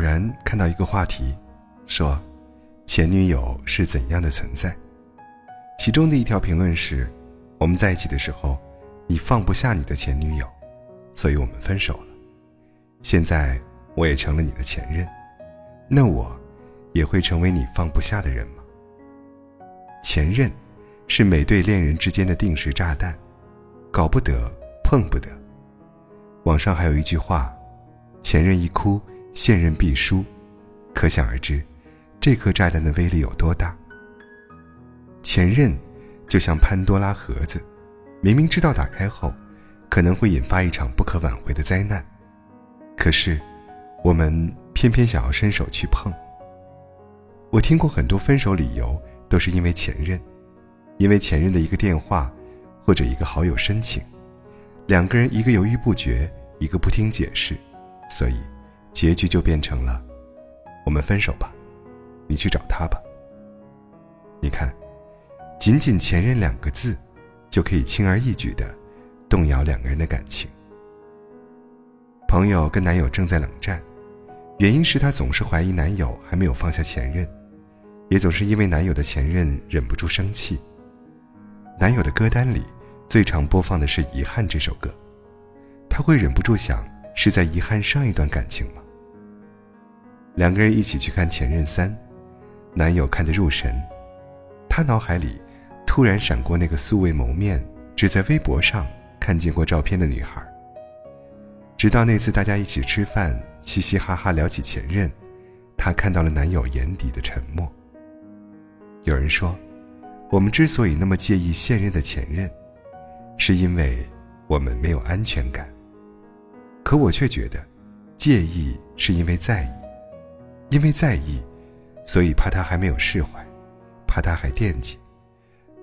然看到一个话题，说前女友是怎样的存在。其中的一条评论是：我们在一起的时候，你放不下你的前女友，所以我们分手了。现在我也成了你的前任，那我也会成为你放不下的人吗？前任是每对恋人之间的定时炸弹，搞不得，碰不得。网上还有一句话：前任一哭。现任必输，可想而知，这颗炸弹的威力有多大。前任就像潘多拉盒子，明明知道打开后可能会引发一场不可挽回的灾难，可是我们偏偏想要伸手去碰。我听过很多分手理由都是因为前任，因为前任的一个电话或者一个好友申请，两个人一个犹豫不决，一个不听解释，所以。结局就变成了，我们分手吧，你去找他吧。你看，仅仅“前任”两个字，就可以轻而易举的动摇两个人的感情。朋友跟男友正在冷战，原因是她总是怀疑男友还没有放下前任，也总是因为男友的前任忍不住生气。男友的歌单里最常播放的是《遗憾》这首歌，她会忍不住想。是在遗憾上一段感情吗？两个人一起去看《前任三》，男友看得入神，他脑海里突然闪过那个素未谋面、只在微博上看见过照片的女孩。直到那次大家一起吃饭，嘻嘻哈哈聊起前任，他看到了男友眼底的沉默。有人说，我们之所以那么介意现任的前任，是因为我们没有安全感。可我却觉得，介意是因为在意，因为在意，所以怕他还没有释怀，怕他还惦记，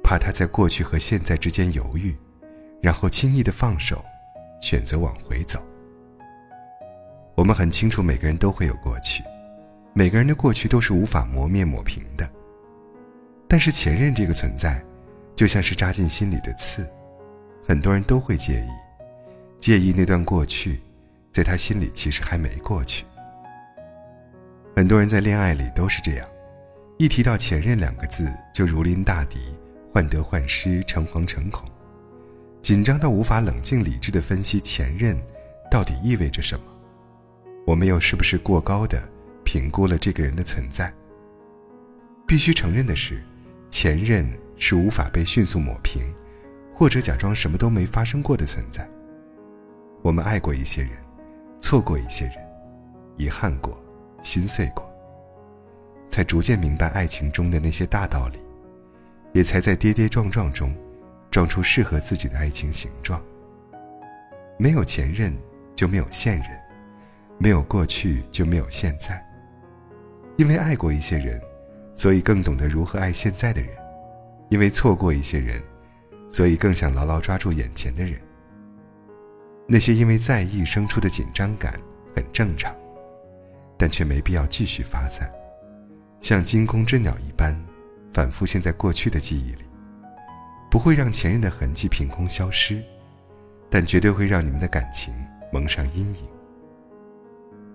怕他在过去和现在之间犹豫，然后轻易的放手，选择往回走。我们很清楚，每个人都会有过去，每个人的过去都是无法磨灭抹平的。但是前任这个存在，就像是扎进心里的刺，很多人都会介意，介意那段过去。在他心里，其实还没过去。很多人在恋爱里都是这样，一提到前任两个字，就如临大敌，患得患失，诚惶诚恐，紧张到无法冷静理智的分析前任到底意味着什么。我们又是不是过高的评估了这个人的存在？必须承认的是，前任是无法被迅速抹平，或者假装什么都没发生过的存在。我们爱过一些人。错过一些人，遗憾过，心碎过，才逐渐明白爱情中的那些大道理，也才在跌跌撞撞中，撞出适合自己的爱情形状。没有前任就没有现任，没有过去就没有现在。因为爱过一些人，所以更懂得如何爱现在的人；因为错过一些人，所以更想牢牢抓住眼前的人。那些因为在意生出的紧张感很正常，但却没必要继续发散，像惊弓之鸟一般，反复现在过去的记忆里，不会让前任的痕迹凭空消失，但绝对会让你们的感情蒙上阴影。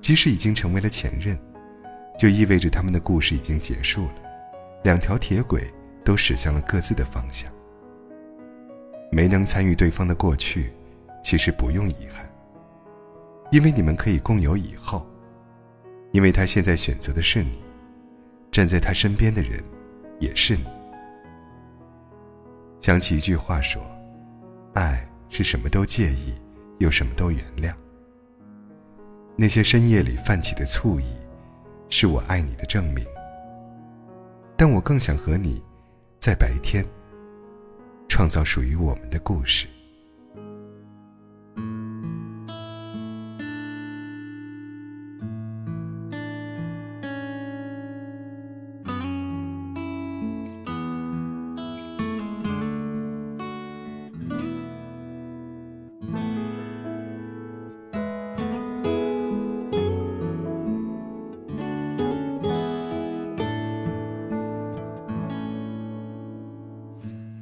即使已经成为了前任，就意味着他们的故事已经结束了，两条铁轨都驶向了各自的方向。没能参与对方的过去。其实不用遗憾，因为你们可以共有以后。因为他现在选择的是你，站在他身边的人也是你。想起一句话说：“爱是什么都介意，又什么都原谅。”那些深夜里泛起的醋意，是我爱你的证明。但我更想和你，在白天，创造属于我们的故事。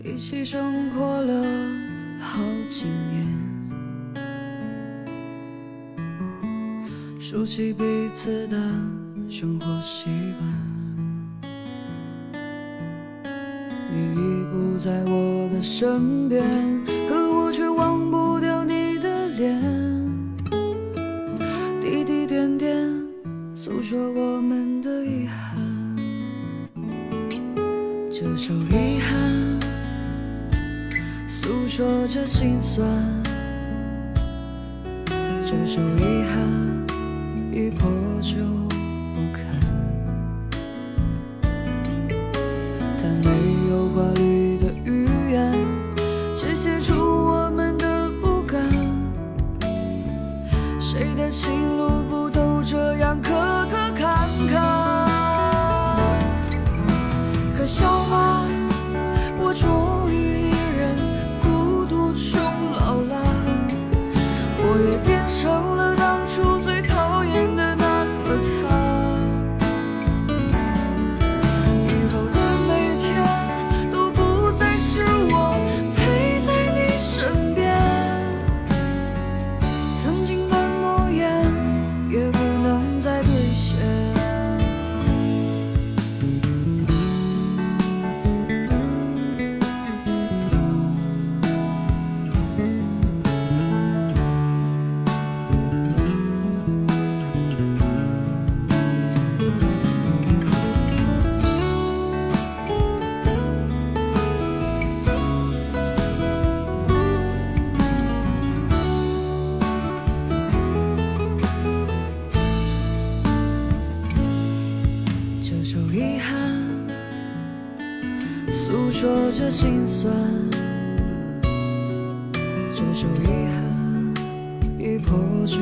一起生活了好几年，熟悉彼此的生活习惯。你已不在我的身边，可我却忘不掉你的脸。滴滴点点，诉说我们说着心酸。这首遗憾，已破旧不堪。他没有华丽的语言，却写出我们的不甘。谁的心成遗憾，诉说着心酸。这首遗憾，已破旧